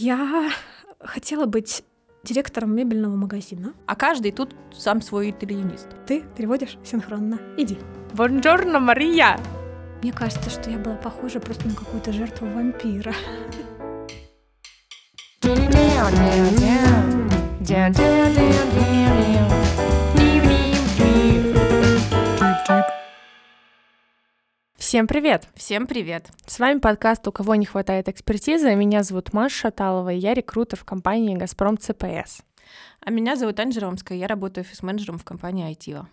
Я хотела быть директором мебельного магазина. А каждый тут сам свой итальянист. Ты переводишь синхронно. Иди. Бонжорно, Мария! Мне кажется, что я была похожа просто на какую-то жертву вампира. Всем привет! Всем привет! С вами подкаст «У кого не хватает экспертизы». Меня зовут Маша Шаталова, и я рекрутер в компании «Газпром ЦПС». А меня зовут Анжела Ромская, я работаю офис-менеджером в компании ITIO.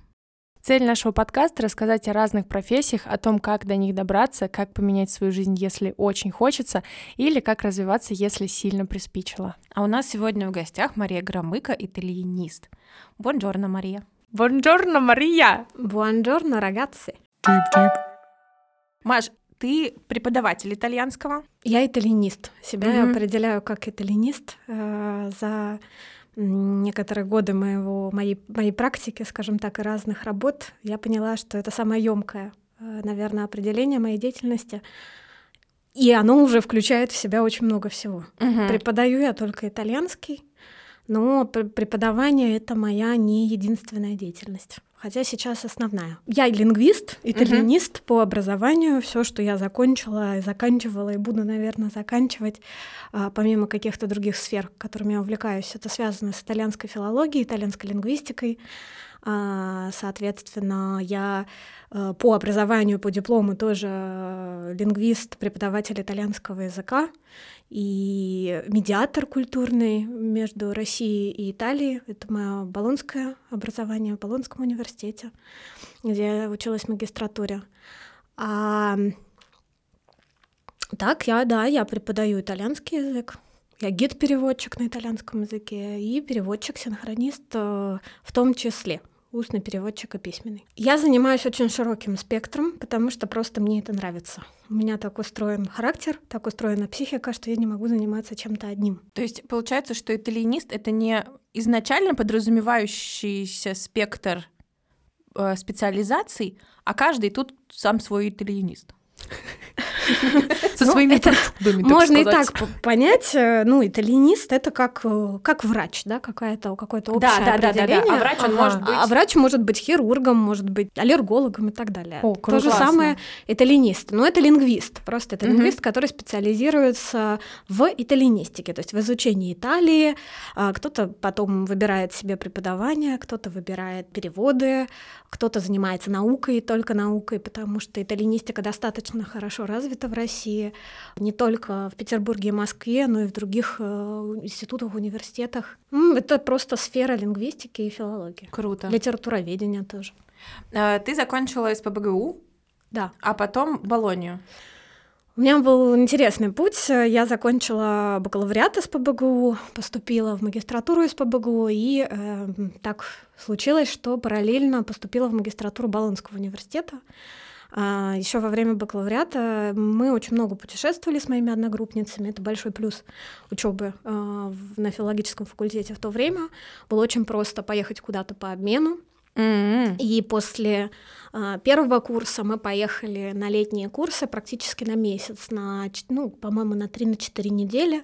Цель нашего подкаста — рассказать о разных профессиях, о том, как до них добраться, как поменять свою жизнь, если очень хочется, или как развиваться, если сильно приспичило. А у нас сегодня в гостях Мария Громыко, итальянист. Бонжорно, Мария. Бонжорно, Мария! Буонджорно, ragazzi. Маш, ты преподаватель итальянского? Я итальянист. Себя я Мгм. определяю как итальянист. Э, За некоторые годы моего, моей, моей практики, скажем так, и разных работ, я поняла, что это самое емкое, наверное, определение моей деятельности. И оно уже включает в себя очень много всего. Мгм. Преподаю я только итальянский, но пр- преподавание — это моя не единственная деятельность. Хотя сейчас основная. Я лингвист, итальянист по образованию. Все, что я закончила и заканчивала, и буду, наверное, заканчивать, а, помимо каких-то других сфер, которыми я увлекаюсь, это связано с итальянской филологией, итальянской лингвистикой. А, Соответственно, я э, по образованию, по диплому тоже э, лингвист, преподаватель итальянского языка и медиатор культурный между Россией и Италией. Это мое болонское образование в Болонском университете, где я училась в магистратуре. А так, я, да, я преподаю итальянский язык. Я гид-переводчик на итальянском языке и переводчик-синхронист э, в том числе устный переводчик и письменный. Я занимаюсь очень широким спектром, потому что просто мне это нравится. У меня так устроен характер, так устроена психика, что я не могу заниматься чем-то одним. То есть получается, что итальянист — это не изначально подразумевающийся спектр э, специализаций, а каждый тут сам свой итальянист. Со Ну, своими причудами, Можно и так понять. э, Ну, итальянист это как, э, как врач, да, какое-то какое-то общее Да, да, да, да, да. определение. А врач он может быть... А врач может быть хирургом, может быть аллергологом и так далее. То же самое итальянист. Но это лингвист. Просто это лингвист, который специализируется в итальянистике, то есть в изучении Италии. А, Кто-то потом выбирает себе преподавание, кто-то выбирает переводы, кто-то занимается наукой, только наукой, потому что итальянистика достаточно хорошо развита в России, не только в Петербурге и Москве, но и в других э, институтах, университетах. Это просто сфера лингвистики и филологии. Круто. Литературоведение тоже. Э, Ты закончила СПБГУ, Да. а потом Болонию. У меня был интересный путь. Я закончила бакалавриат из ПБГУ, поступила в магистратуру из ПБГУ, и э, так случилось, что параллельно поступила в магистратуру Болонского университета. Еще во время бакалавриата мы очень много путешествовали с моими одногруппницами. Это большой плюс учебы на филологическом факультете в то время. Было очень просто поехать куда-то по обмену. М-м. И после а, первого курса мы поехали на летние курсы практически на месяц, на, ну, по-моему, на 3-4 недели.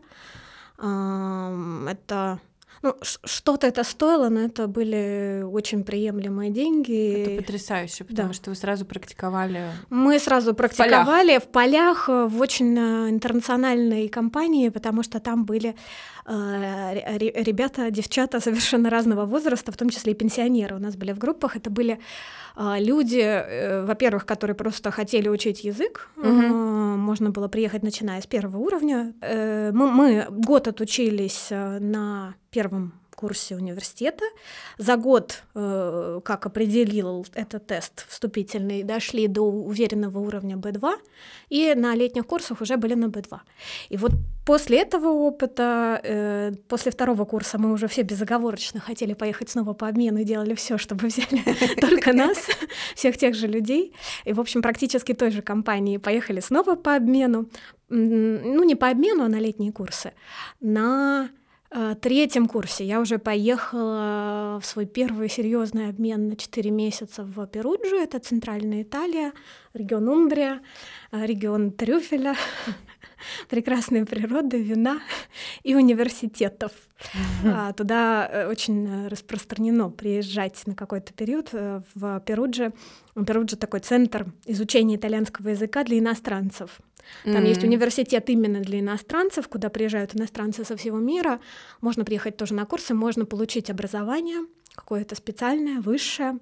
Это ну, что-то это стоило, но это были очень приемлемые деньги. Это потрясающе, потому Да. что вы сразу практиковали. Мы сразу практиковали в полях, э, в очень э, интернациональной компании, потому что там были э, ре- ре- ребята, девчата совершенно разного возраста, в том числе и пенсионеры у нас были в группах. Это были э, люди, э, во-первых, которые просто хотели учить язык. Мгм. Можно было приехать, начиная с первого уровня. Э, Мы, мы год отучились э, на первом курсе университета. За год, э, как определил этот тест вступительный, дошли до уверенного уровня B2, и на летних курсах уже были на B2. И вот после этого опыта, э, после второго курса мы уже все безоговорочно хотели поехать снова по обмену и делали все, чтобы взяли только нас, всех тех же людей. И, в общем, практически той же компании поехали снова по обмену. Ну, не по обмену, а на летние курсы. На третьем курсе я уже поехала в свой первый серьезный обмен на 4 месяца в Перуджу, это центральная Италия, регион Умбрия, э, регион трюфеля. прекрасной природы, вина и университетов. А, туда э, очень распространено приезжать на какой-то период э, в Перудже. Перудже такой центр изучения итальянского языка для иностранцев. Там mm-hmm. есть университет именно для иностранцев, куда приезжают иностранцы со всего мира. Можно приехать тоже на курсы, можно получить образование какое-то специальное, высшее.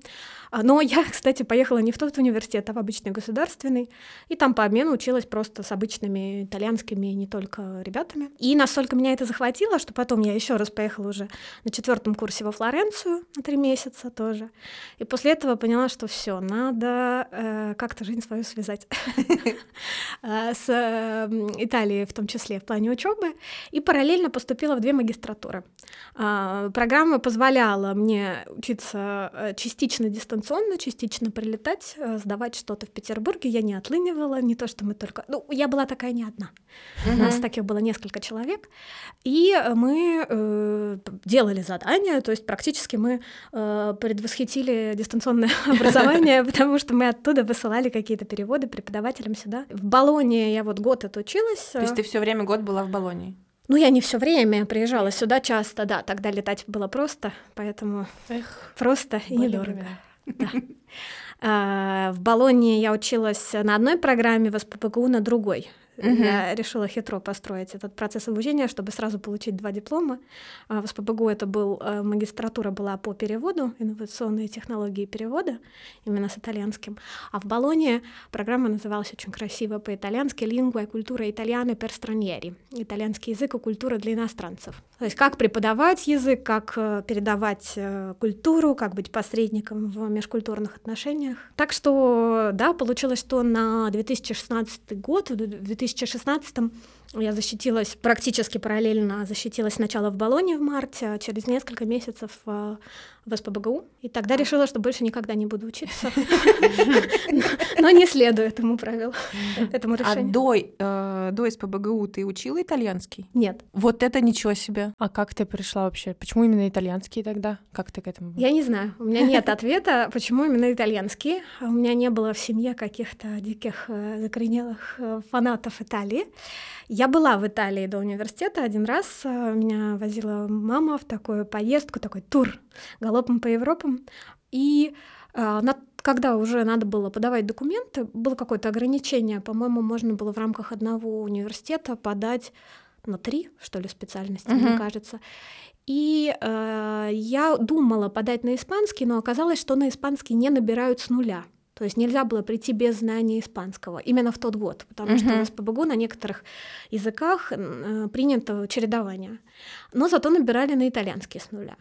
А, но я, кстати, поехала не в тот университет, а в обычный государственный, и там по обмену училась просто с обычными итальянскими не только ребятами. И настолько меня это захватило, что потом я еще раз поехала уже на четвертом курсе во Флоренцию на три месяца тоже. И после этого поняла, что все, надо э, как-то жизнь свою связать э, с эм, Италией, в том числе в плане учебы, и параллельно поступила в две магистратуры. А, программа позволяла мне учиться э, частично дистанционно, частично прилетать, э, сдавать что-то в Петербурге. Я не отлынивала, не то, что мы только... Ну, я была такая не одна. У нас таких было несколько человек. И мы э, делали задания, то есть практически мы э, предвосхитили дистанционное образование, потому что мы оттуда высылали какие-то переводы преподавателям сюда. В Болоне я вот год отучилась. То есть ты все время год была в Болонии? Ну, я не все время приезжала сюда часто, да, тогда летать было просто, поэтому Эх, просто и недорого. Да. А, в Болонии я училась на одной программе, в СППГУ на другой. Угу. Я решила хитро построить этот процесс обучения, чтобы сразу получить два диплома. А, в СПБГУ это был э, магистратура была по переводу, инновационные технологии перевода, именно с итальянским. А в Болоне программа называлась очень красиво по-итальянски «Лингва и культура итальяны per stranieri» — итальянский язык и культура для иностранцев. То есть как преподавать язык, как э, передавать э, культуру, как быть посредником в межкультурных отношениях. Так что, да, получилось, что на 2016 год, в 2016 я защитилась практически параллельно, защитилась сначала в Болоне в марте, а через несколько месяцев э, в СПБГУ. И тогда решила, что больше никогда не буду учиться. Но не следую этому правилу, этому а решению. А до СПБГУ ты учила итальянский? Нет. Вот это ничего себе. А как ты пришла вообще? Почему именно итальянский тогда? Как ты к этому? Я не знаю. У меня нет ответа, почему именно итальянский. У меня не было в семье каких-то диких э, закоренелых э, фанатов Италии. Я была в Италии до университета один раз. Меня возила мама в такую поездку, такой тур галопом по Европам. И э, когда уже надо было подавать документы, было какое-то ограничение. По-моему, можно было в рамках одного университета подать на три, что ли, специальности, uh-huh. мне кажется. И э, я думала подать на испанский, но оказалось, что на испанский не набирают с нуля. То есть нельзя было прийти без знания испанского именно в тот год, потому uh-huh. что в СПБГУ на некоторых языках э, принято чередование. Но зато набирали на итальянский с нуля.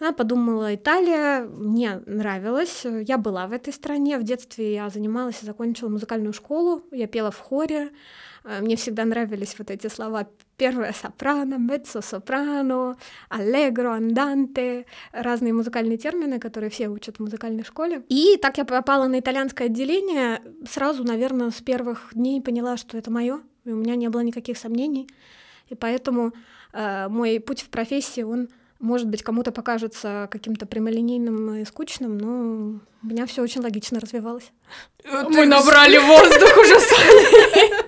Я подумала, Италия мне нравилась, я была в этой стране, в детстве я занималась и закончила музыкальную школу, я пела в хоре, Э, мне всегда нравились вот эти слова первое сопрано, меццо-сопрано, аллегро, анданте, разные музыкальные термины, которые все учат в музыкальной школе. И так я попала на итальянское отделение, сразу, наверное, с первых дней поняла, что это мое, и у меня не было никаких сомнений. И поэтому э, мой путь в профессии, он может быть, кому-то покажется каким-то прямолинейным и скучным, но у меня все очень логично развивалось. Мы набрали воздух уже сами.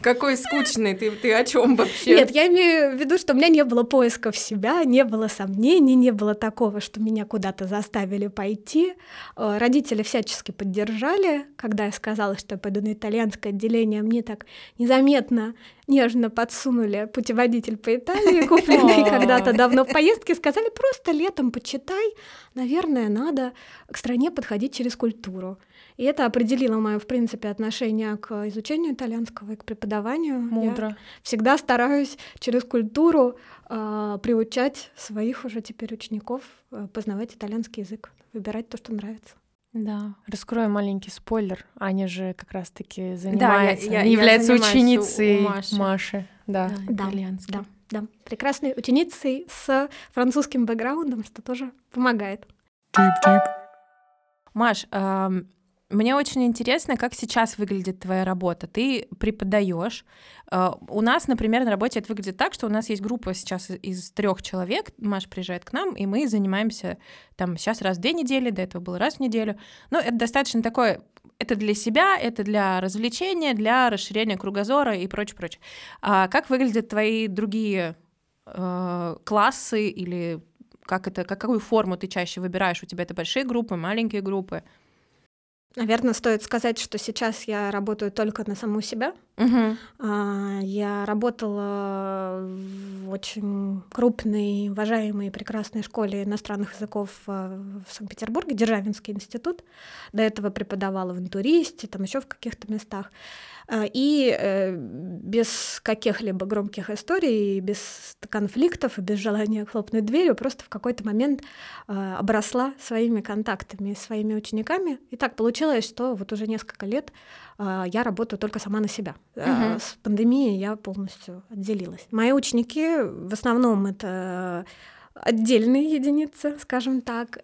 Какой скучный, ты, ты о чем вообще? Нет, я имею в виду, что у меня не было поиска в себя, не было сомнений, не было такого, что меня куда-то заставили пойти. Э, родители всячески поддержали, когда я сказала, что я пойду на итальянское отделение, мне так незаметно нежно подсунули путеводитель по Италии, купленный когда-то давно в поездке, сказали, просто летом почитай, наверное, надо к стране подходить через культуру. И это определило мое, в принципе, отношение к изучению итальянского и к преподаванию. Мудро. Я всегда стараюсь через культуру э, приучать своих уже теперь учеников э, познавать итальянский язык, выбирать то, что нравится. Да, раскрою маленький спойлер. Аня же как раз-таки занимается, да, я, я, является я ученицей у Маши. Маши. Да, да, да, да. Прекрасной ученицей с французским бэкграундом, что тоже помогает. Маш, эм, мне очень интересно, как сейчас выглядит твоя работа. Ты преподаешь. Uh, у нас, например, на работе это выглядит так, что у нас есть группа сейчас из трех человек. Маша приезжает к нам, и мы занимаемся там сейчас раз в две недели, до этого было раз в неделю. Ну, это достаточно такой это для себя, это для развлечения, для расширения кругозора и прочее, прочее. А как выглядят твои другие э, классы или как это, какую форму ты чаще выбираешь? У тебя это большие группы, маленькие группы? Наверное, стоит сказать, что сейчас я работаю только на саму себя. Угу. Я работала в очень крупной, уважаемой, прекрасной школе иностранных языков а, в Санкт-Петербурге, Державинский институт. До этого преподавала в интуристе, там еще в каких-то местах. А, и э, без каких-либо громких историй, без конфликтов и без желания хлопнуть дверью, просто в какой-то момент а, обросла своими контактами, своими учениками. И так получилось, что вот уже несколько лет а, я работаю только сама на себя. Угу. С пандемией я полностью отделилась. Мои ученики в основном это отдельные единицы, скажем так.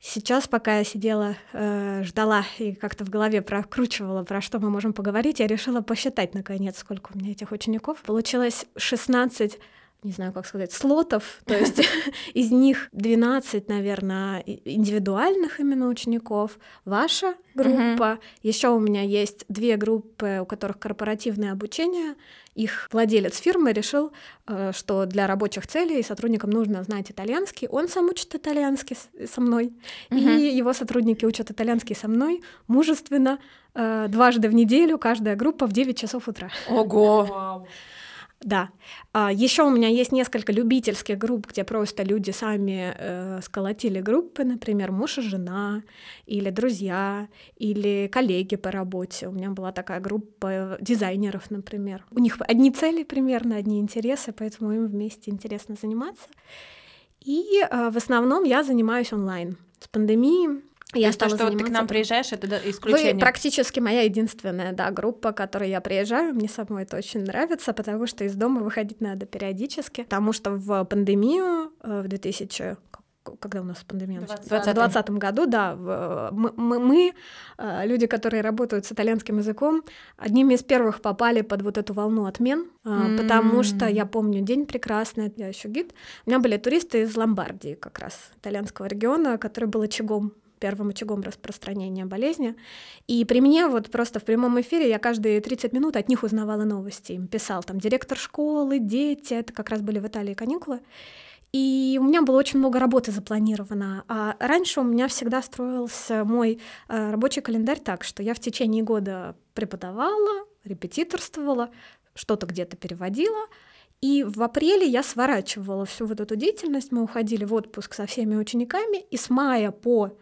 Сейчас, пока я сидела, э, ждала и как-то в голове прокручивала, про что мы можем поговорить, я решила посчитать, наконец, сколько у меня этих учеников. Получилось 16 не знаю, как сказать, слотов, то есть из них 12, наверное, индивидуальных именно учеников, ваша группа, еще у меня есть две группы, у которых корпоративное обучение, их владелец фирмы решил, э, что для рабочих целей сотрудникам нужно знать итальянский, он сам учит итальянский со мной, и его сотрудники учат итальянский со мной мужественно, э, дважды в неделю, каждая группа в 9 часов утра. Ого! Да. А, еще у меня есть несколько любительских групп, где просто люди сами э, сколотили группы, например, муж и жена, или друзья, или коллеги по работе. У меня была такая группа дизайнеров, например. У них одни цели примерно, одни интересы, поэтому им вместе интересно заниматься. И э, в основном я занимаюсь онлайн. С пандемией я стала то, что заниматься... ты к нам приезжаешь, это исключение. Вы практически моя единственная, да, группа, которой я приезжаю. Мне самой это очень нравится, потому что из дома выходить надо периодически. Потому что в пандемию э, в 2000 когда у нас пандемия? В 2020 году, да, мы, мы, мы, э, люди, которые работают с итальянским языком, одними из первых попали под вот эту волну отмен, mm. потому что я помню день прекрасный, я еще гид, у меня были туристы из Ломбардии как раз, итальянского региона, который был очагом первым очагом распространения болезни. И при мне вот просто в прямом эфире я каждые 30 минут от них узнавала новости. Им писал там директор школы, дети, это как раз были в Италии каникулы. И у меня было очень много работы запланировано. А раньше у меня всегда строился мой э, рабочий календарь так, что я в течение года преподавала, репетиторствовала, что-то где-то переводила, и в апреле я сворачивала всю вот эту деятельность, мы уходили в отпуск со всеми учениками, и с мая по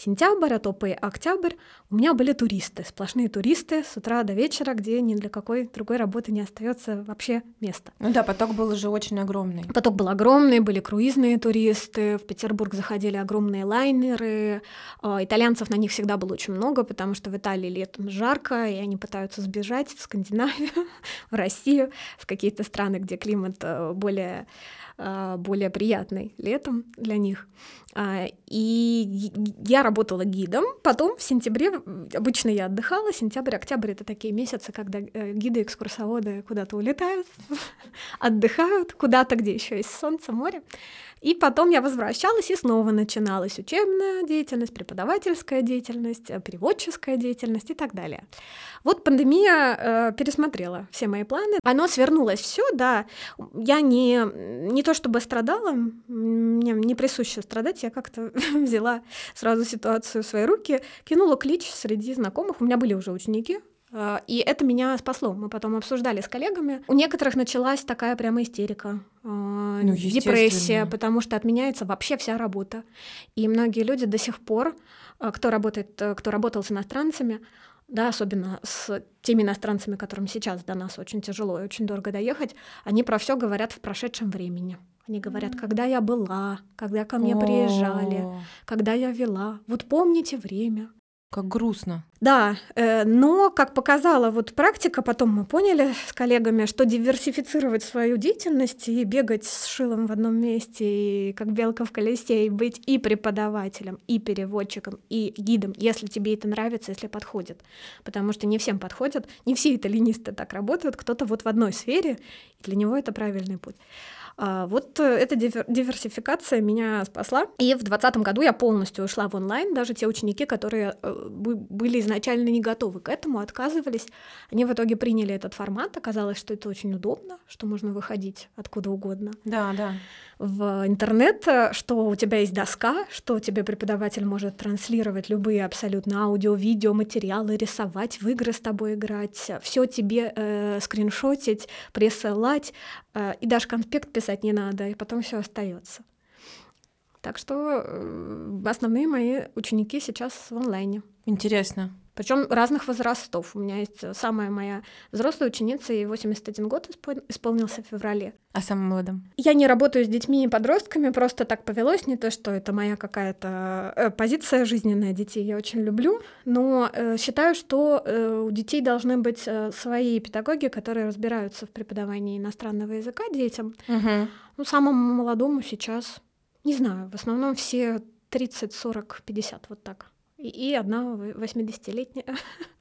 сентябрь, а то по октябрь у меня были туристы, сплошные туристы с утра до вечера, где ни для какой другой работы не остается вообще места. Ну да, поток был уже очень огромный. Поток был огромный, были круизные туристы, в Петербург заходили огромные лайнеры, а, итальянцев на них всегда было очень много, потому что в Италии летом жарко, и они пытаются сбежать в Скандинавию, в Россию, в какие-то страны, где климат э, более а, более приятный летом для них. А, и я работала гидом. Потом в сентябре, обычно я отдыхала, сентябрь, октябрь — это такие месяцы, когда э, гиды, экскурсоводы куда-то улетают, отдыхают куда-то, где еще есть солнце, море. И потом я возвращалась, и снова начиналась учебная деятельность, преподавательская деятельность, э, переводческая деятельность и так далее. Вот пандемия э, пересмотрела все мои планы. Оно свернулось все, да. Я не, не то чтобы страдала, мне не присуще страдать, я как-то взяла сразу ситуацию в свои руки, кинула клич среди знакомых. У меня были уже ученики, э, и это меня спасло. Мы потом обсуждали с коллегами. У некоторых началась такая прямо истерика, э, ну, депрессия, потому что отменяется вообще вся работа. И многие люди до сих пор, э, кто работает, кто работал с иностранцами, да, особенно с теми иностранцами, которым сейчас до нас очень тяжело и очень дорого доехать, они про все говорят в прошедшем времени. Они говорят, когда я была, когда ко мне приезжали, когда я вела. Вот помните время. Как грустно. Да, э, но, как показала вот практика, потом мы поняли с коллегами, что диверсифицировать свою деятельность и бегать с шилом в одном месте, и как белка в колесе, и быть и преподавателем, и переводчиком, и гидом, если тебе это нравится, если подходит. Потому что не всем подходит, не все итальянисты так работают, кто-то вот в одной сфере, и для него это правильный путь. А, вот э, эта диверсификация меня спасла. И в 2020 году я полностью ушла в онлайн. Даже те ученики, которые э, были изначально не готовы к этому, отказывались, они в итоге приняли этот формат. Оказалось, что это очень удобно, что можно выходить откуда угодно. Да, да в интернет, э, что у тебя есть доска, что тебе преподаватель может транслировать любые абсолютно аудио, видео, материалы, рисовать, в игры с тобой играть, все тебе э, скриншотить, присылать, э, и даже конспект писать не надо, и потом все остается. Так что э, основные мои ученики сейчас в онлайне. Интересно. Причем разных возрастов. У меня есть э, самая моя взрослая ученица, ей 81 год исполнился в феврале. А самым молодым? Я не работаю с детьми и подростками, просто так повелось, не то, что это моя какая-то э, позиция жизненная детей, я очень люблю, но э, считаю, что у детей должны быть свои педагоги, которые разбираются в преподавании иностранного языка детям. Угу. Ну, самому молодому сейчас, не знаю, в основном все 30, 40, 50, вот так и одна 80-летняя,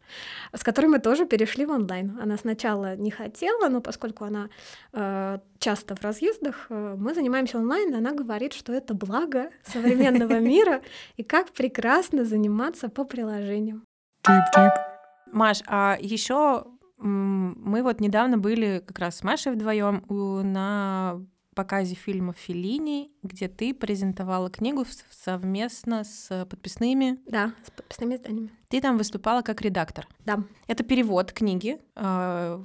с которой мы тоже перешли в онлайн. Она сначала не хотела, но поскольку она э, часто в разъездах, э, мы занимаемся онлайн, и она говорит, что это благо современного мира и как прекрасно заниматься по приложениям. Маш, а еще мы вот недавно были как раз с Машей вдвоем на показе фильма Филини, где ты презентовала книгу совместно с подписными. Да, с подписными изданиями. Ты там выступала как редактор. Да. Это перевод книги. А,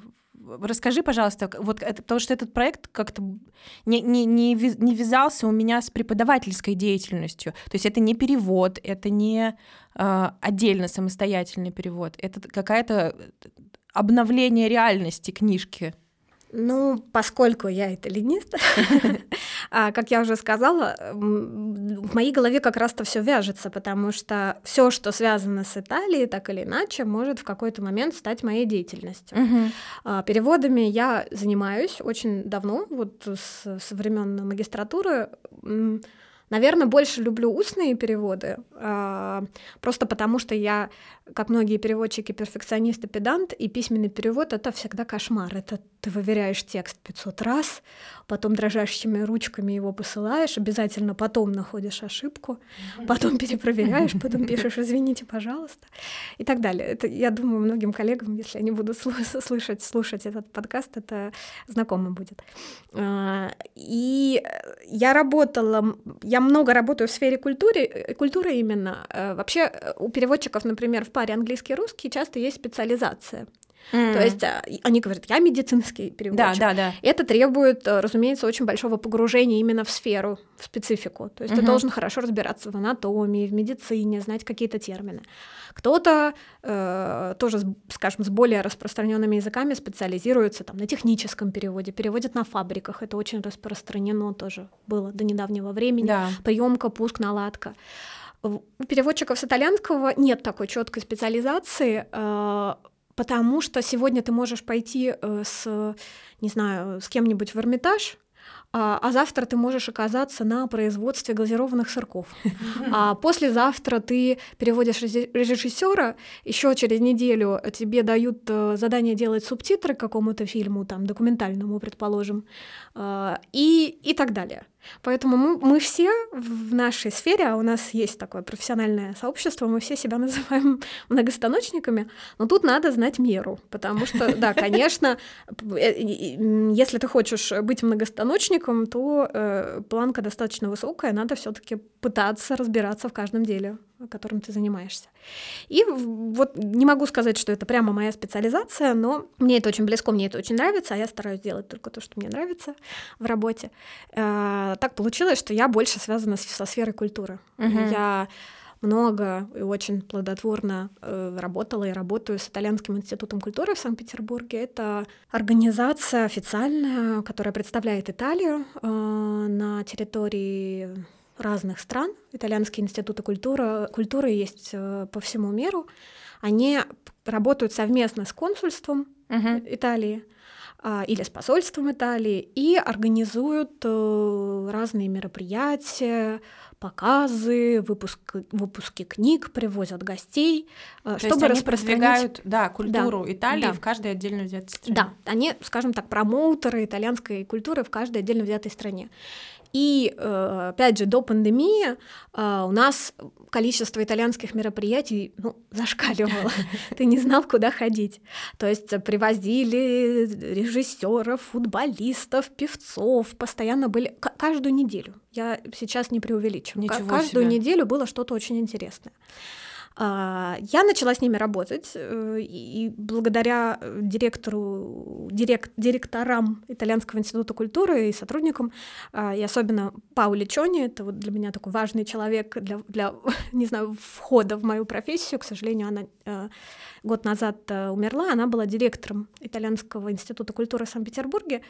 расскажи, пожалуйста, вот это, потому что этот проект как-то не, не, не, не вязался у меня с преподавательской деятельностью. То есть это не перевод, это не э, отдельно самостоятельный перевод, это какая-то обновление реальности книжки. Ну, поскольку я итальянист, а, как я уже сказала, в моей голове как раз-то все вяжется, потому что все, что связано с Италией, так или иначе, может в какой-то момент стать моей деятельностью. Угу. Переводами я занимаюсь очень давно, вот с, с времен магистратуры. Наверное, больше люблю устные переводы, э, просто потому что я, как многие переводчики, перфекционист и педант, и письменный перевод — это всегда кошмар. Это ты выверяешь текст 500 раз, потом дрожащими ручками его посылаешь, обязательно потом находишь ошибку, потом перепроверяешь, потом пишешь «извините, пожалуйста» и так далее. Это, я думаю, многим коллегам, если они будут слышать, слушать этот подкаст, это знакомо будет. А, и я работала, я много работаю в сфере культуры, культуры именно. Э, вообще у переводчиков, например, в паре английский-русский часто есть специализация. Mm. То есть а, они говорят, я медицинский переводчик. Да, да, да. Это требует, э, разумеется, очень большого погружения именно в сферу, в специфику. То есть mm-hmm. ты должен хорошо разбираться в анатомии, в медицине, знать какие-то термины. Кто-то э, тоже, скажем, с более распространенными языками специализируется там, на техническом переводе, переводит на фабриках. Это очень распространено тоже было до недавнего времени. Да. Приемка, пуск, наладка. У переводчиков с итальянского нет такой четкой специализации. Э, Потому что сегодня ты можешь пойти э, с, не знаю, с кем-нибудь в Эрмитаж, а, а завтра ты можешь оказаться на производстве глазированных сырков. А послезавтра ты переводишь режиссера, еще через неделю тебе дают э, задание делать субтитры к какому-то фильму, там, документальному, предположим, э, и, и так далее. Поэтому мы, мы все в нашей сфере, а у нас есть такое профессиональное сообщество, мы все себя называем многостаночниками, но тут надо знать меру, потому что, да, конечно, э, если ты хочешь быть многостаночником, то э, планка достаточно высокая, надо все таки пытаться разбираться в каждом деле которым ты занимаешься. И вот не могу сказать, что это прямо моя специализация, но мне это очень близко, мне это очень нравится, а я стараюсь делать только то, что мне нравится в работе. Э, так получилось, что я больше связана со сферой культуры. Uh-huh. Я много и очень плодотворно э, работала и работаю с Итальянским институтом культуры в Санкт-Петербурге. Это организация официальная, которая представляет Италию э, на территории разных стран. Итальянские институты культуры, культуры есть э, по всему миру. они работают совместно с консульством Мгм. Италии а, или с посольством Италии и организуют э, разные мероприятия, показы, выпуск, выпуски книг, привозят гостей, э, То чтобы есть они распространять да, культуру Италии да. в каждой отдельно взятой стране. Да, они, скажем так, промоутеры итальянской культуры в каждой отдельно взятой стране. И, э, опять же, до пандемии э, у нас количество итальянских мероприятий ну, зашкаливало. Ты не знал, куда ходить. То есть привозили режиссеров, футболистов, певцов, постоянно были каждую неделю. Я сейчас не преувеличиваю. Ка- Ничего Каждую себе. неделю было что-то очень интересное. А, Я начала с ними работать, э, и благодаря э, директору, директ, директорам Итальянского института культуры и сотрудникам, а, и особенно Паули Чони, это вот для меня такой важный человек для, для, не знаю, входа в мою профессию. К сожалению, она э, год назад э, умерла, она была директором Итальянского института культуры в Санкт-Петербурге,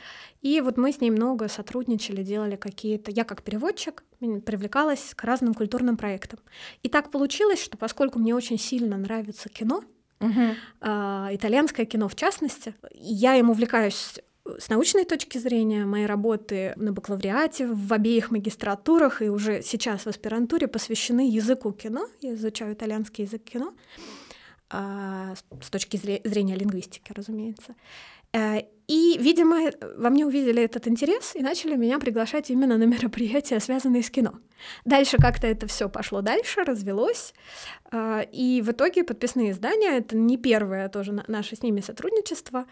и вот мы с ней много сотрудничали, делали какие-то... Я как переводчик привлекалась к разным культурным проектам. И так получилось, что поскольку мне очень сильно нравится кино, а, итальянское кино в частности, я им увлекаюсь с научной точки зрения, мои работы на бакалавриате, в обеих магистратурах и уже сейчас в аспирантуре посвящены языку кино. Я изучаю итальянский язык кино с- с точки зре- зрения лингвистики, разумеется. Э, И, видимо, во мне увидели этот интерес и начали меня приглашать именно на мероприятия, связанные с кино. Дальше как-то это все пошло дальше, развелось. А, И в итоге подписные издания, это не первое тоже на- наше с ними сотрудничество,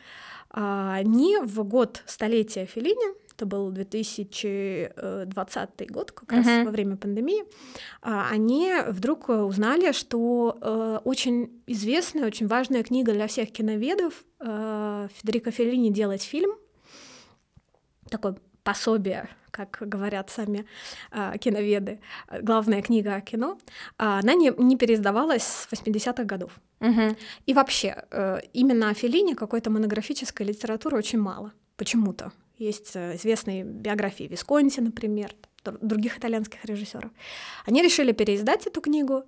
а, они в год столетия Феллини, это был 2020 год, как раз Мгм. во время пандемии, а, они вдруг э, узнали, что э, очень известная, очень важная книга для всех киноведов э, Федерико Феллини делать фильм, такое пособие, как говорят сами киноведы, главная книга о кино, а, она не, не переиздавалась с 80-х годов. Мгм. И вообще, э, именно о Феллине какой-то монографической литературы очень мало. Почему-то. Есть э, известные биографии Висконти, например, др- других итальянских режиссеров. Они решили переиздать эту книгу,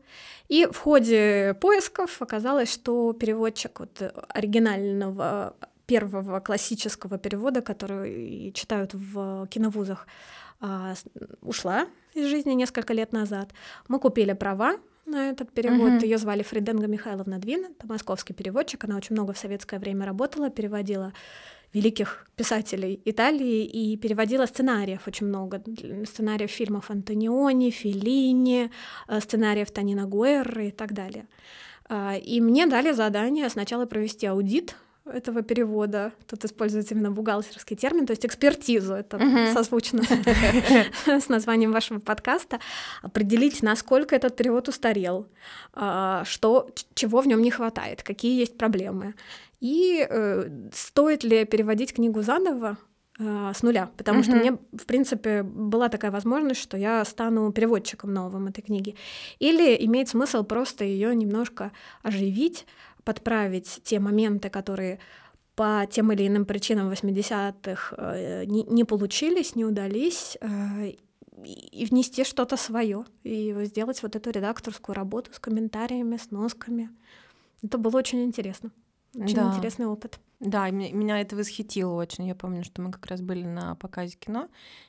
и в ходе поисков оказалось, что переводчик вот э, оригинального первого классического перевода, который читают в киновузах, а, ушла из жизни несколько лет назад. Мы купили права на этот перевод. Мгм. Ее звали Фриденга Михайловна Двин, это московский переводчик. Она очень много в советское время работала, переводила великих писателей Италии и переводила сценариев очень много. Сценариев фильмов Антониони, Феллини, э, сценариев Танина Гуэрры и так далее. А, И мне дали задание сначала провести аудит этого перевода. Тут используется именно бухгалтерский термин, то есть экспертизу. Это Мгм. созвучно с названием вашего подкаста. Определить, насколько этот перевод устарел, а, что, чего в нем не хватает, какие есть проблемы. И э, стоит ли переводить книгу заново э, с нуля, потому что Мгм. мне, в принципе, была такая возможность, что я стану переводчиком новым этой книги. Или имеет смысл просто ее немножко оживить, подправить те моменты, которые по тем или иным причинам 80-х э, не, не получились, не удались, э, и внести что-то свое, и сделать вот эту редакторскую работу с комментариями, с носками. Это было очень интересно. Очень Да. интересный опыт. Да, меня, меня это восхитило очень. Я помню, что мы как раз были на показе кино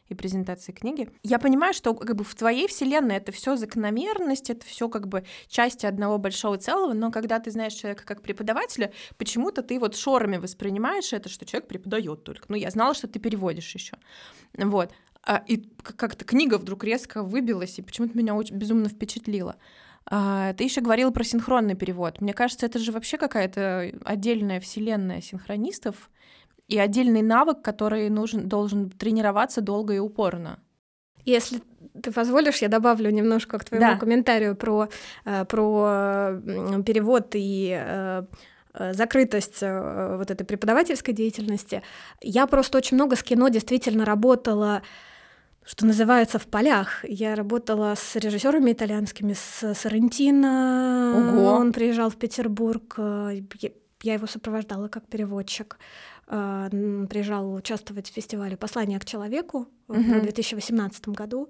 и презентации книги. Я понимаю, что как бы в твоей вселенной это все закономерность, это все как бы части одного большого целого, но когда ты знаешь человека как преподавателя, почему-то ты вот шорами воспринимаешь это, что человек преподает только. Ну, я знала, что ты переводишь еще. Вот. А, и как-то книга вдруг резко выбилась, и почему-то меня очень безумно впечатлила. А, ты еще говорила про синхронный перевод. Мне кажется, это же вообще какая-то отдельная вселенная синхронистов и отдельный навык, который нужен, должен тренироваться долго и упорно. Если ты позволишь, я добавлю немножко к твоему Да. комментарию про, э, про перевод и э, э, закрытость вот этой преподавательской деятельности. Я просто очень много с кино действительно работала что называется, в полях. Я работала с режиссерами итальянскими, с Соррентино. Ого. Он приезжал в Петербург. э, я- его сопровождала как переводчик. Э, Приезжал участвовать в фестивале «Послание к человеку» в Мгм. 2018 году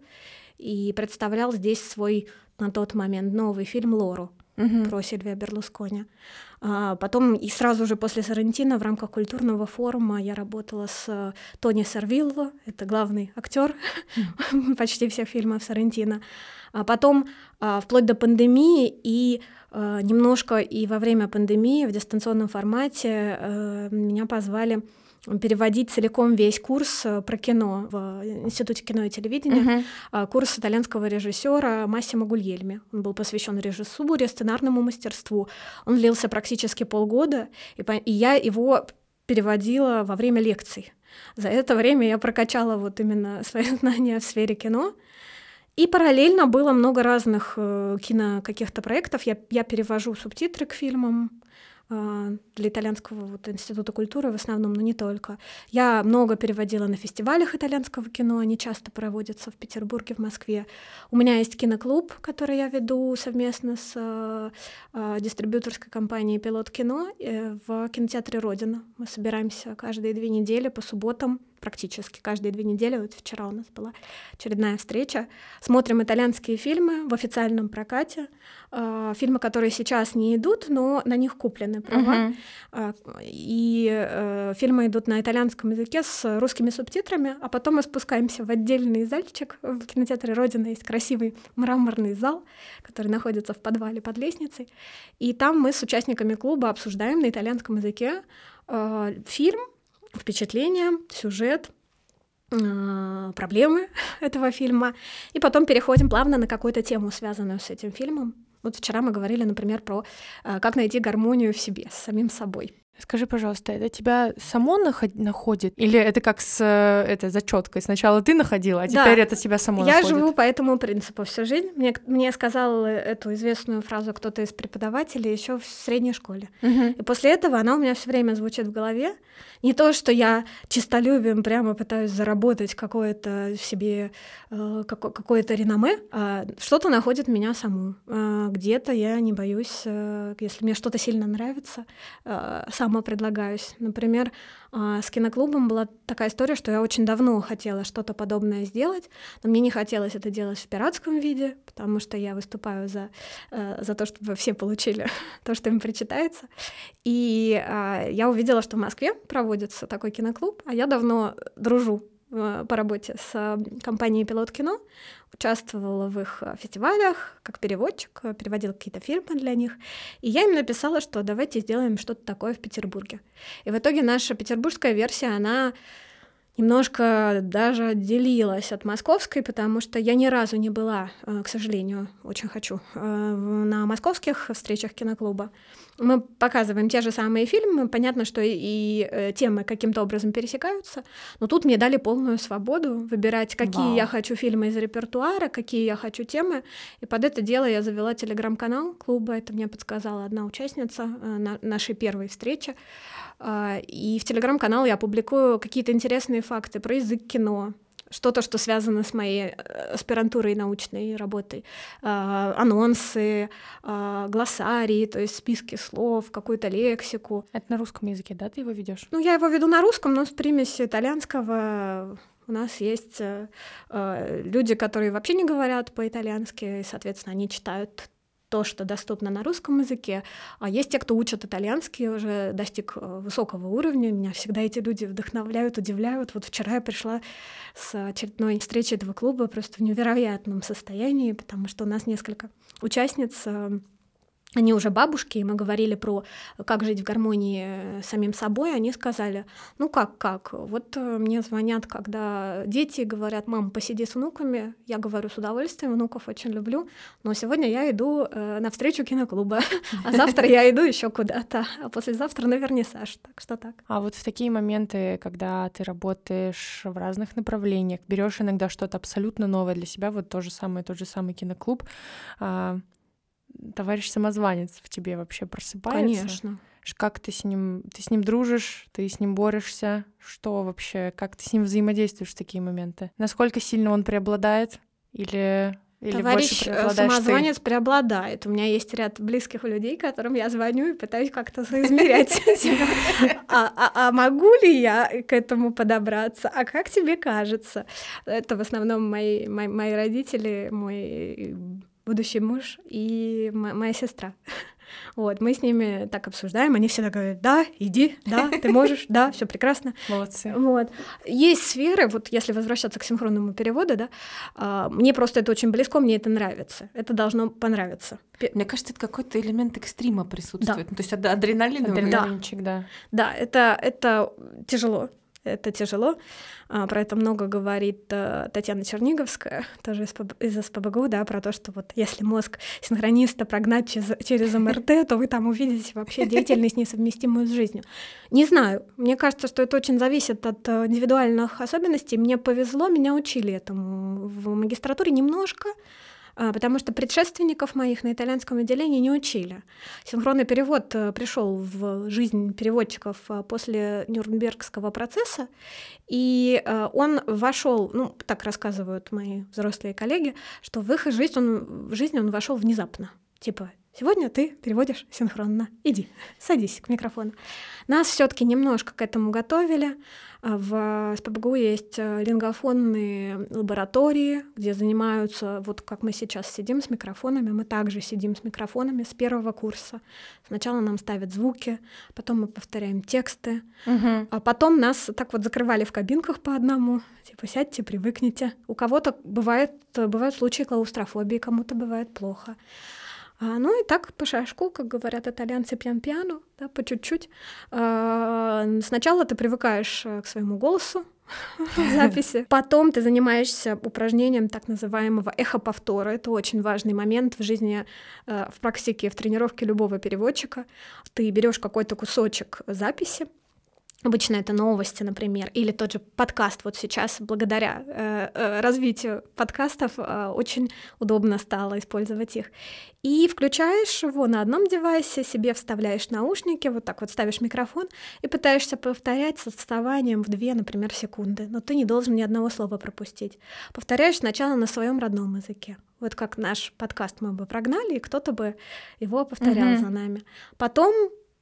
и представлял здесь свой на тот момент новый фильм «Лору». Угу. про Сильвия Берлускони. А потом и сразу же после Сарантино в рамках культурного форума я работала с э, Тони Сервилло, это главный актер почти всех фильмов Сарантино. А потом, а, вплоть до пандемии и а, немножко и во время пандемии в дистанционном формате э, меня позвали переводить целиком весь курс э, про кино в Институте кино и телевидения, uh-huh. курс итальянского режиссера Массимо Гульельми. Он был посвящен режиссуре, сценарному мастерству. Он длился практически полгода, и, по- и я его переводила во время лекций. За это время я прокачала вот именно свои знания в сфере кино. И параллельно было много разных э, кино каких-то проектов. Я, я перевожу субтитры к фильмам, для итальянского вот института культуры в основном, но не только. Я много переводила на фестивалях итальянского кино, они часто проводятся в Петербурге, в Москве. У меня есть киноклуб, который я веду совместно с э, э, дистрибьюторской компанией «Пилот кино» э, в кинотеатре «Родина». Мы собираемся каждые две недели по субботам практически каждые две недели. Вот вчера у нас была очередная встреча. Смотрим итальянские фильмы в официальном прокате. Э, фильмы, которые сейчас не идут, но на них куплены права. Э, и э, фильмы идут на итальянском языке с русскими субтитрами, а потом мы спускаемся в отдельный зальчик. В кинотеатре Родина есть красивый мраморный зал, который находится в подвале под лестницей. И там мы с участниками клуба обсуждаем на итальянском языке э, фильм, впечатления, сюжет, а, проблемы этого фильма, и потом переходим плавно на какую-то тему, связанную с этим фильмом. Вот вчера мы говорили, например, про а, как найти гармонию в себе, с самим собой. Скажи, пожалуйста, это тебя само наход... находит? Или это как с э, этой зачеткой? Сначала ты находила, а теперь да. это тебя само Я находит? Я живу по этому принципу всю жизнь. Мне, мне сказал эту известную фразу кто-то из преподавателей еще в средней школе. Угу. И после этого она у меня все время звучит в голове. Не то, что я чистолюбием прямо пытаюсь заработать какое-то в себе э, какое-то реноме, а что-то находит меня саму. Э, где-то я не боюсь, э, если мне что-то сильно нравится, э, сама предлагаюсь. Например, а, с киноклубом была такая история, что я очень давно хотела что-то подобное сделать, но мне не хотелось это делать в пиратском виде, потому что я выступаю за, э, за то, чтобы все получили то, что им причитается. И а, я увидела, что в Москве проводится такой киноклуб, а я давно дружу Э, по работе с компанией «Пилот кино», участвовала в их э, фестивалях как переводчик, переводила какие-то фильмы для них. И я им написала, что давайте сделаем что-то такое в Петербурге. И в итоге наша петербургская версия, она немножко даже отделилась от московской, потому что я ни разу не была, к сожалению, очень хочу, на московских встречах киноклуба мы показываем те же самые фильмы, понятно, что и, э, темы каким-то образом пересекаются, но тут мне дали полную свободу выбирать, какие Вау. я хочу фильмы из репертуара, какие я хочу темы, и под это дело я завела телеграм-канал клуба, это мне подсказала одна участница э, на нашей первой встрече, э, и в телеграм-канал я публикую какие-то интересные факты про язык кино, что-то, что связано с моей э, аспирантурой и научной работой. А, анонсы, а, глоссарии, то есть списки слов, какую-то лексику. Это на русском языке, да, ты его ведешь? Ну, я его веду на русском, но с примесью итальянского. У нас есть э, э, люди, которые вообще не говорят по-итальянски, и, соответственно, они читают то, что доступно на русском языке. А есть те, кто учат итальянский, уже достиг э, высокого уровня. Меня всегда эти люди вдохновляют, удивляют. Вот вчера я пришла с очередной встречи этого клуба просто в невероятном состоянии, потому что у нас несколько участниц э, они уже бабушки, и мы говорили про как жить в гармонии с самим собой, они сказали, ну как, как, вот э, мне звонят, когда дети говорят, мам, посиди с внуками, я говорю с удовольствием, внуков очень люблю, но сегодня я иду э, на встречу киноклуба, а завтра я иду еще куда-то, а послезавтра на вернисаж, так что так. А вот в такие моменты, когда ты работаешь в разных направлениях, берешь иногда что-то абсолютно новое для себя, вот то же самое, тот же самый киноклуб, а, товарищ самозванец в тебе вообще просыпается? Конечно. Как ты с ним, ты с ним дружишь, ты с ним борешься, что вообще, как ты с ним взаимодействуешь в такие моменты? Насколько сильно он преобладает или или Товарищ э, самозванец ты? преобладает. У меня есть ряд близких людей, которым я звоню и пытаюсь как-то соизмерять себя. А, а, а могу ли я к этому подобраться? А как тебе кажется? Это в основном мои, родители, мой будущий муж и моя сестра. Вот, мы с ними так обсуждаем, они всегда говорят, да, иди, да, ты можешь, да, все прекрасно. Молодцы. Вот. Есть сферы, вот если возвращаться к синхронному переводу, да, а, мне просто это очень близко, мне это нравится, это должно понравиться. Мне кажется, это какой-то элемент экстрима присутствует, да. ну, то есть адреналин. Адреналинчик, да. Да, это, это тяжело, это тяжело. А, про это много говорит э, Татьяна Черниговская, тоже из СПБГУ, да, про то, что вот если мозг синхрониста прогнать через, через МРТ, то вы там увидите вообще деятельность, несовместимую с жизнью. Не знаю, мне кажется, что это очень зависит от э, индивидуальных особенностей. Мне повезло, меня учили этому в магистратуре немножко, потому что предшественников моих на итальянском отделении не учили. Синхронный перевод э, пришел в жизнь переводчиков а, после Нюрнбергского процесса, и э, он вошел, ну, так рассказывают мои взрослые коллеги, что в их жизнь он, в жизнь он вошел внезапно. Типа, Сегодня ты переводишь синхронно. Иди, садись к микрофону. Нас все-таки немножко к этому готовили. В СПБГУ есть э, лингофонные лаборатории, где занимаются, вот как мы сейчас сидим с микрофонами, мы также сидим с микрофонами с первого курса. Сначала нам ставят звуки, потом мы повторяем тексты, угу. а потом нас так вот закрывали в кабинках по одному, типа сядьте, привыкните. У кого-то бывает, бывают случаи клаустрофобии, кому-то бывает плохо. А, ну и так по шажку, как говорят итальянцы, пьян-пьяну, да, по чуть-чуть. А, сначала ты привыкаешь э, к своему голосу, в записи. Потом ты занимаешься упражнением так называемого эхоповтора. Это очень важный момент в жизни, э, в практике, в тренировке любого переводчика. Ты берешь какой-то кусочек записи, Обычно это новости, например, или тот же подкаст. Вот сейчас, благодаря э, э, развитию подкастов, э, очень удобно стало использовать их. И включаешь его на одном девайсе, себе вставляешь наушники, вот так вот ставишь микрофон и пытаешься повторять с отставанием в две, например, секунды. Но ты не должен ни одного слова пропустить. Повторяешь сначала на своем родном языке. Вот как наш подкаст мы бы прогнали, и кто-то бы его повторял mm-hmm. за нами. Потом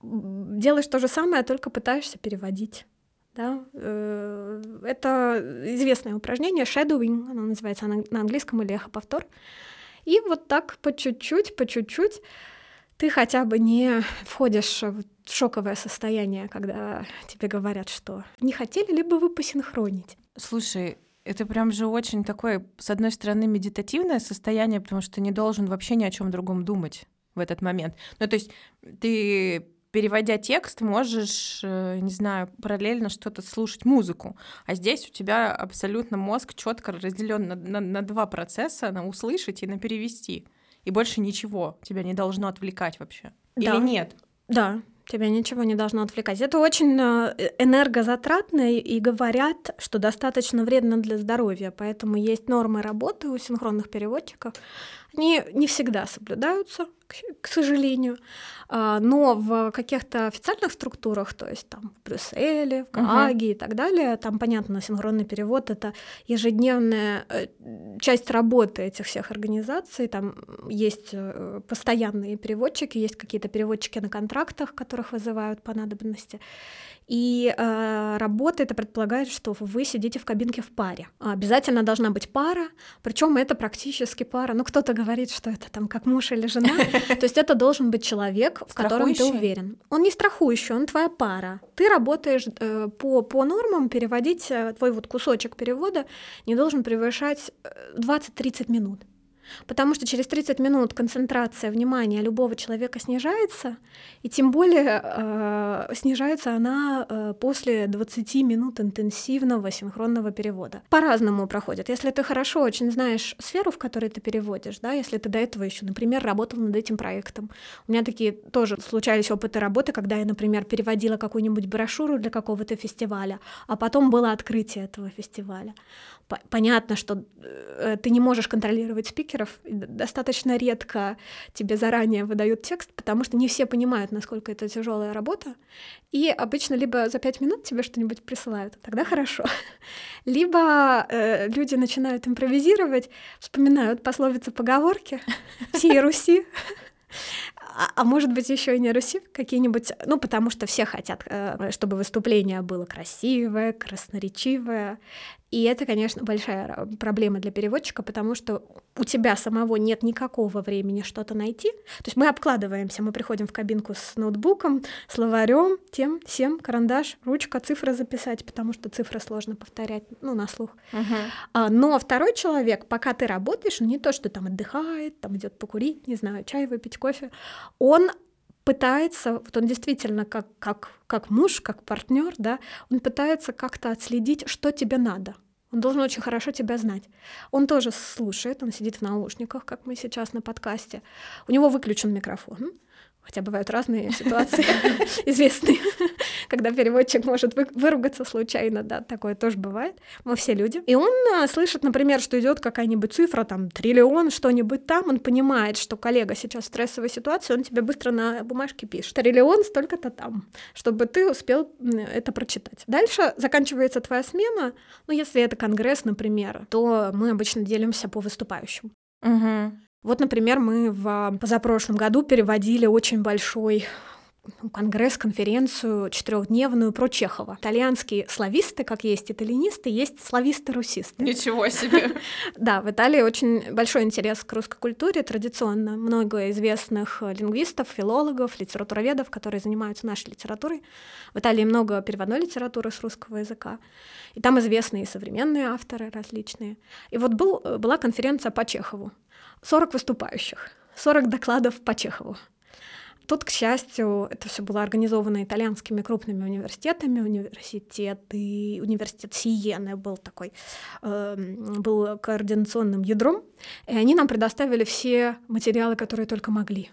делаешь то же самое, только пытаешься переводить. Да? Э, это известное упражнение shadowing, оно называется на английском или эхоповтор. И вот так по чуть-чуть, по чуть-чуть ты хотя бы не входишь в шоковое состояние, когда тебе говорят, что не хотели ли бы вы посинхронить. Слушай, это прям же очень такое, с одной стороны, медитативное состояние, потому что ты не должен вообще ни о чем другом думать в этот момент. Ну, то есть ты переводя текст, можешь, э, не знаю, параллельно что-то слушать музыку. А здесь у тебя абсолютно мозг четко разделен на, на, на два процесса, на услышать и на перевести. И больше ничего тебя не должно отвлекать вообще. Да. Или нет? Да, тебя ничего не должно отвлекать. Это очень э, энергозатратно, и говорят, что достаточно вредно для здоровья, поэтому есть нормы работы у синхронных переводчиков. Они не всегда соблюдаются, к сожалению. А, но в каких-то официальных структурах, то есть там в Брюсселе, в Гааге uh-huh. и так далее, там, понятно, синхронный перевод — это ежедневная э, часть работы этих всех организаций, там есть э, постоянные переводчики, есть какие-то переводчики на контрактах, которых вызывают по надобности. И э, работа это предполагает, что вы сидите в кабинке в паре. Обязательно должна быть пара, причем это практически пара. Ну, кто-то говорит, что это там как муж или жена. То есть это должен быть человек, в котором ты уверен. Он не страхующий, он твоя пара. Ты работаешь э, по, по нормам, переводить э, твой вот кусочек перевода не должен превышать 20-30 э, минут. Потому что через 30 минут концентрация внимания любого человека снижается, и тем более э, снижается она э, после 20 минут интенсивного синхронного перевода. По-разному проходит. Если ты хорошо очень знаешь сферу, в которой ты переводишь, да, если ты до этого еще, например, работал над этим проектом. У меня такие тоже случались опыты работы, когда я, например, переводила какую-нибудь брошюру для какого-то фестиваля, а потом было открытие этого фестиваля. Понятно, что э, ты не можешь контролировать спикеров, достаточно редко тебе заранее выдают текст, потому что не все понимают, насколько это тяжелая работа, и обычно либо за пять минут тебе что-нибудь присылают, тогда хорошо, либо э, люди начинают импровизировать, вспоминают пословицы, поговорки всей Руси, а, а может быть еще и не Руси какие-нибудь, ну потому что все хотят, э, чтобы выступление было красивое, красноречивое, И это, конечно, большая проблема для переводчика, потому что у тебя самого нет никакого времени что-то найти. То есть мы обкладываемся, мы приходим в кабинку с ноутбуком, словарем, тем, всем, карандаш, ручка, цифры записать, потому что цифры сложно повторять, ну, на слух. А, но второй человек, пока ты работаешь, он не то, что там отдыхает, там идет покурить, не знаю, чай выпить, кофе, он пытается, вот он действительно как, как, как муж, как партнер, да, он пытается как-то отследить, что тебе надо. Он должен очень хорошо тебя знать. Он тоже слушает, он сидит в наушниках, как мы сейчас на подкасте. У него выключен микрофон. Хотя бывают разные ситуации известные, когда переводчик может вы- выругаться случайно, да, такое тоже бывает. Мы все люди. И он а, слышит, например, что идет какая-нибудь цифра, там, триллион, что-нибудь там, он понимает, что коллега сейчас в стрессовой ситуации, он тебе быстро на бумажке пишет. Триллион столько-то там, чтобы ты успел это прочитать. Дальше заканчивается твоя смена. Ну, если это конгресс, например, то мы обычно делимся по выступающим. Мгм. Вот, например, мы в а, позапрошлом году переводили очень большой ну, конгресс, конференцию четырехдневную про Чехова. Итальянские слависты, как есть итальянисты, есть слависты-русисты. Ничего себе. Да, в Италии очень большой интерес к русской культуре традиционно. Много известных э, лингвистов, филологов, литературоведов, которые занимаются нашей литературой. В Италии много переводной литературы с русского языка. И там известные современные авторы различные. И вот был, э, была конференция по Чехову. 40 выступающих, 40 докладов по Чехову. Тут, к счастью, это все было организовано итальянскими крупными университетами. Университеты, университет Сиены был такой, э, был координационным ядром. И они нам предоставили все материалы, которые только могли.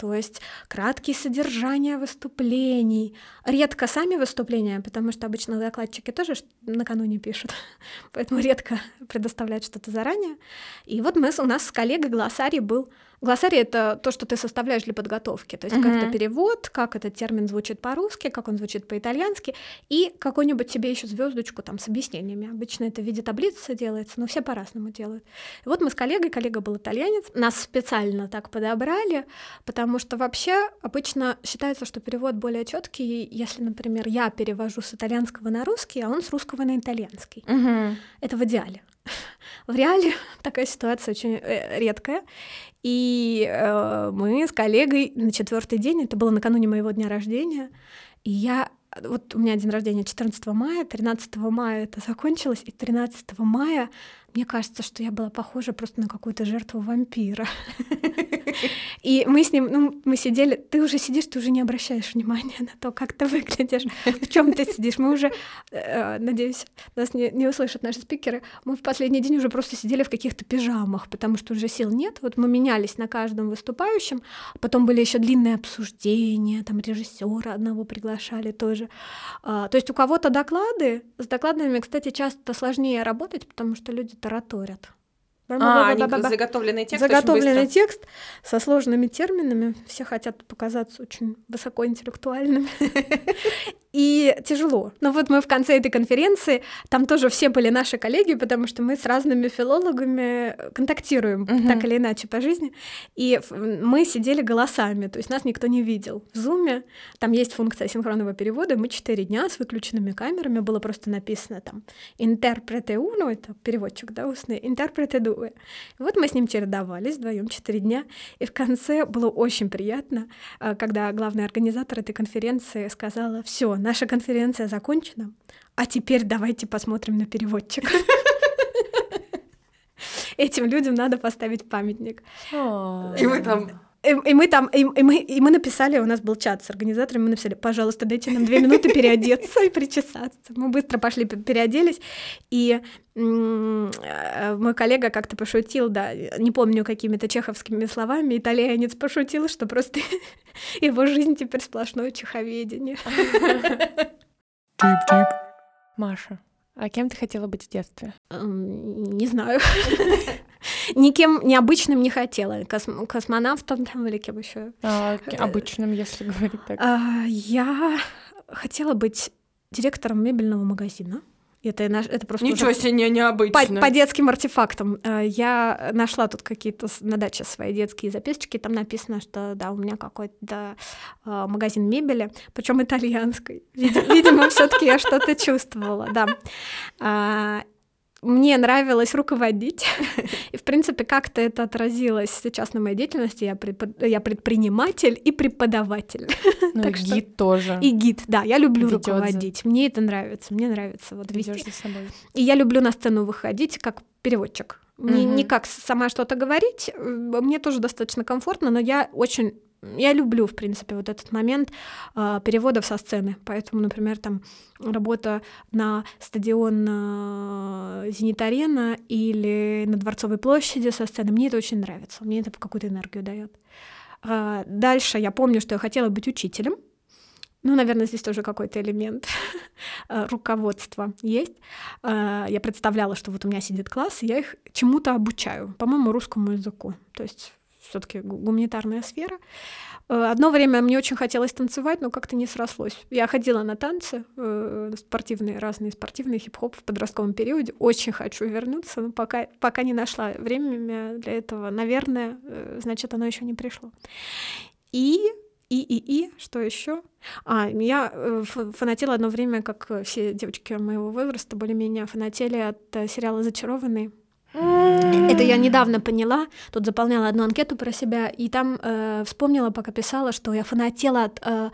То есть краткие содержания выступлений. Редко сами выступления, потому что обычно докладчики тоже накануне пишут, поэтому редко предоставляют что-то заранее. И вот мы, у нас с коллегой глоссарий был. Глоссарий — это то, что ты составляешь для подготовки. То есть Мгм. как-то перевод, как этот термин звучит по-русски, как он звучит по-итальянски, и какой-нибудь тебе еще звездочку там с объяснениями. Обычно это в виде таблицы делается, но все по-разному делают. И вот мы с коллегой, коллега был итальянец, нас специально так подобрали, потому что вообще обычно считается, что перевод более четкий, если, например, я перевожу с итальянского на русский, а он с русского на итальянский. Мгм. Это в идеале. В реале такая ситуация очень э, редкая. И э, мы с коллегой на четвертый день, это было накануне моего дня рождения, и я вот у меня день рождения 14 мая, 13 мая это закончилось, и 13 мая мне кажется, что я была похожа просто на какую-то жертву вампира. И мы с ним, ну, мы сидели, ты уже сидишь, ты уже не обращаешь внимания на то, как ты выглядишь, в чем ты сидишь. Мы уже, э, надеюсь, нас не, не услышат наши спикеры, мы в последний день уже просто сидели в каких-то пижамах, потому что уже сил нет. Вот мы менялись на каждом выступающем, потом были еще длинные обсуждения, там режиссера одного приглашали тоже. А, то есть у кого-то доклады, с докладами, кстати, часто сложнее работать, потому что люди тараторят. А, они заготовленный текст Заготовленный текст со сложными терминами. Все хотят показаться очень высокоинтеллектуальными. И тяжело. Но вот мы в конце этой конференции, там тоже все были наши коллеги, потому что мы с разными филологами контактируем Мгм. так или иначе по жизни. И мы сидели голосами, то есть нас никто не видел. В Зуме там есть функция синхронного перевода. Мы четыре дня с выключенными камерами. Было просто написано там «Интерпрете uno», это переводчик, да, устный, «Интерпрете due». И Вот мы с ним чередовались вдвоем четыре дня. И в конце было очень приятно, а, когда главный организатор этой конференции сказала, все, наша конференция закончена, а теперь давайте посмотрим на переводчика. Этим людям надо поставить памятник. И вы там... И, и мы там, и, и мы, и мы написали, у нас был чат с организаторами, мы написали, пожалуйста, дайте нам две минуты переодеться и причесаться. Мы быстро пошли, пе- переоделись, и э, мой коллега как-то пошутил, да, не помню какими-то чеховскими словами, итальянец пошутил, что просто его жизнь теперь сплошное чеховедение. Маша, а кем ты хотела быть в детстве? Эм, Не знаю. Никем необычным не хотела. Косм- космонавтом там или кем еще. А, к- обычным, если говорить так. А, Я хотела быть директором мебельного магазина. Это, наш- это просто Ничего себе, не- по, необычно. по детским артефактам. А, Я нашла тут какие-то на даче свои детские записочки. Там написано, что да, у меня какой-то а, магазин мебели, причем итальянской. Види- Видимо, все-таки я что-то чувствовала, да. Мне нравилось руководить. И, в принципе, как-то это отразилось сейчас на моей деятельности. Я, препод... я предприниматель и преподаватель. Ну и гид что... тоже. И гид, да. Я люблю Ведёт руководить. За... Мне это нравится. Мне нравится вот вести. За собой. И я люблю на сцену выходить как переводчик. Не, угу. не как сама что-то говорить. Мне тоже достаточно комфортно, но я очень я люблю, в принципе, вот этот момент э, переводов со сцены. Поэтому, например, там работа на стадион э, Зенит-арена или на Дворцовой площади со сцены, мне это очень нравится. Мне это какую-то энергию дает. Э, дальше я помню, что я хотела быть учителем. Ну, наверное, здесь тоже какой-то элемент руководства есть. Я представляла, что вот у меня сидит класс, и я их чему-то обучаю, по-моему, русскому языку. То есть все-таки гуманитарная сфера. Э, одно время мне очень хотелось танцевать, но как-то не срослось. Я ходила на танцы, э, спортивные, разные спортивные, хип-хоп в подростковом периоде. Очень хочу вернуться, но пока, пока не нашла время для этого. Наверное, э, значит, оно еще не пришло. И и, и, и, что еще? А, я фанатела одно время, как все девочки моего возраста, более-менее фанатели от сериала «Зачарованный». Это я недавно поняла. Тут заполняла одну анкету про себя, и там э, вспомнила, пока писала, что я фанатела от э,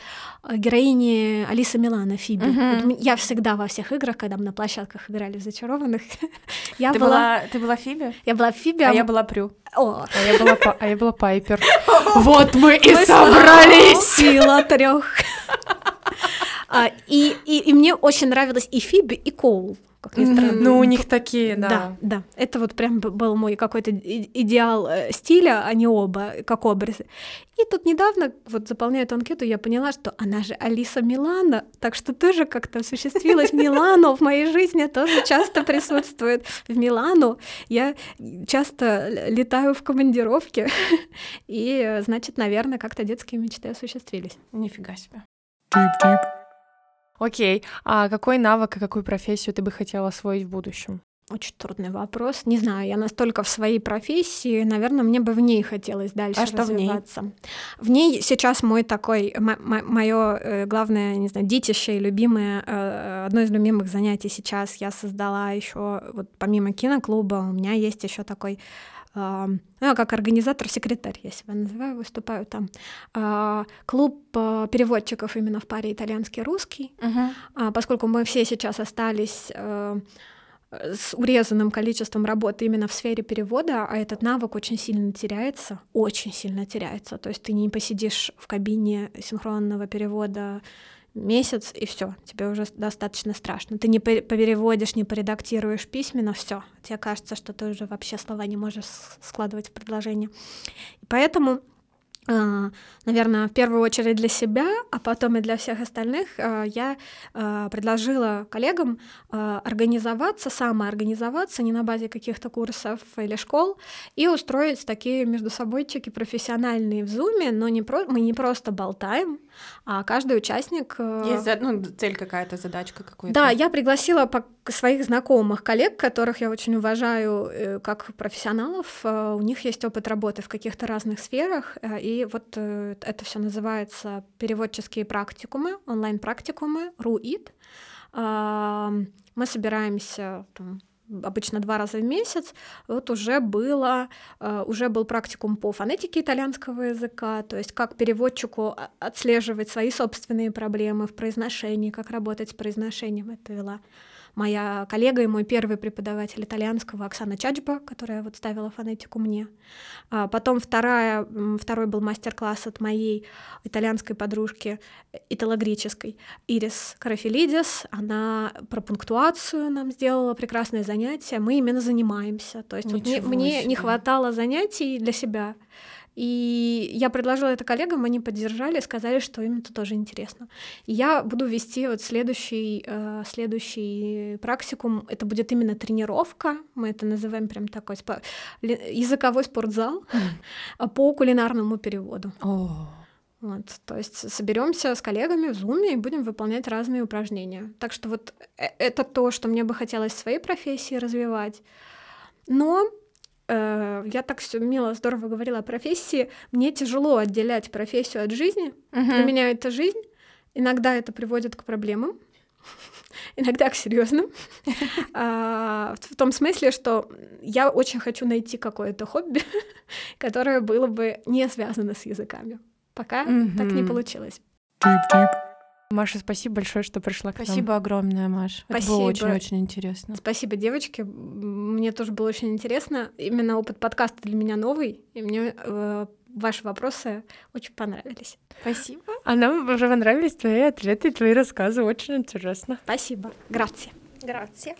героини Алисы Милана, Фиби. Uh-huh. Вот я всегда во всех играх, когда мы на площадках играли в «Зачарованных», я ты была... была... Ты была Фиби? Я была Фиби. А, а я была Прю. О. А я была, а я была Пайпер. Вот мы и собрались! Сила трех. А, и, и, и мне очень нравилась и Фиби, и Коул как ни странно. Ну, у них такие, да. Да, да. Это вот прям был мой какой-то идеал э, стиля, они оба, как образы. И тут недавно, вот заполняя эту анкету, я поняла, что она же Алиса Милана, так что тоже как-то осуществилась Милану в моей жизни, тоже часто присутствует в Милану. Я часто летаю в командировке, и, значит, наверное, как-то детские мечты осуществились. Нифига себе. Окей, а какой навык и какую профессию ты бы хотела освоить в будущем? Очень трудный вопрос. Не знаю, я настолько в своей профессии, наверное, мне бы в ней хотелось дальше а развиваться. Что в ней? В ней сейчас мой такой, мое э, главное, не знаю, детище и любимое, э, одно из любимых занятий сейчас я создала еще, вот помимо киноклуба, у меня есть еще такой ну, как организатор-секретарь, я себя называю, выступаю там. А, клуб а, переводчиков именно в паре итальянский-русский, uh-huh. поскольку мы все сейчас остались э, с урезанным количеством работы именно в сфере перевода, а этот навык очень сильно теряется, очень сильно теряется. То есть ты не посидишь в кабине синхронного перевода месяц, и все, тебе уже достаточно страшно. Ты не переводишь, не поредактируешь письменно, все. Тебе кажется, что ты уже вообще слова не можешь складывать в предложение. И поэтому а, наверное, в первую очередь для себя, а потом и для всех остальных, а, я а, предложила коллегам организоваться, самоорганизоваться не на базе каких-то курсов или школ и устроить такие между собойчики профессиональные в Zoom, но не про... мы не просто болтаем, а каждый участник... Есть ну, цель какая-то, задачка какая-то. Да, я пригласила своих знакомых коллег, которых я очень уважаю э, как профессионалов. У них есть опыт работы в каких-то разных сферах, э, и вот э, это все называется переводческие практикумы, онлайн-практикумы, РУИТ. Мы собираемся там, обычно два раза в месяц, вот уже было, э, уже был практикум по фонетике итальянского языка, то есть как переводчику отслеживать свои собственные проблемы в произношении, как работать с произношением, это вела моя коллега и мой первый преподаватель итальянского Оксана Чаджба, которая вот ставила фонетику мне. А потом вторая, второй был мастер-класс от моей итальянской подружки, италогреческой, Ирис Карафилидис. Она про пунктуацию нам сделала прекрасное занятие. Мы именно занимаемся. То есть вот мне, мне не хватало занятий для себя. И я предложила это коллегам, они поддержали, сказали, что им это тоже интересно. И я буду вести вот следующий, э, следующий практикум. Это будет именно тренировка, мы это называем прям такой спо... языковой спортзал mm. по кулинарному переводу. Oh. Вот, то есть соберемся с коллегами в Zoom и будем выполнять разные упражнения. Так что вот э, это то, что мне бы хотелось в своей профессии развивать. Но э, я так все мило, здорово говорила о профессии. Мне тяжело отделять профессию от жизни. Uh-huh. Для меня это жизнь. Иногда это приводит к проблемам. иногда к серьезным. А, в том смысле, что я очень хочу найти какое-то хобби, которое было бы не связано с языками. Пока так не получилось. Маша, спасибо большое, что пришла к нам. Спасибо огромное, Маша. Спасибо. Это было очень-очень интересно. Спасибо, девочки. Мне тоже было очень интересно. Именно опыт подкаста для меня новый, и мне э, ваши вопросы очень понравились. Спасибо. А нам уже понравились твои ответы и твои рассказы. Очень интересно. Спасибо. Грация. Грация.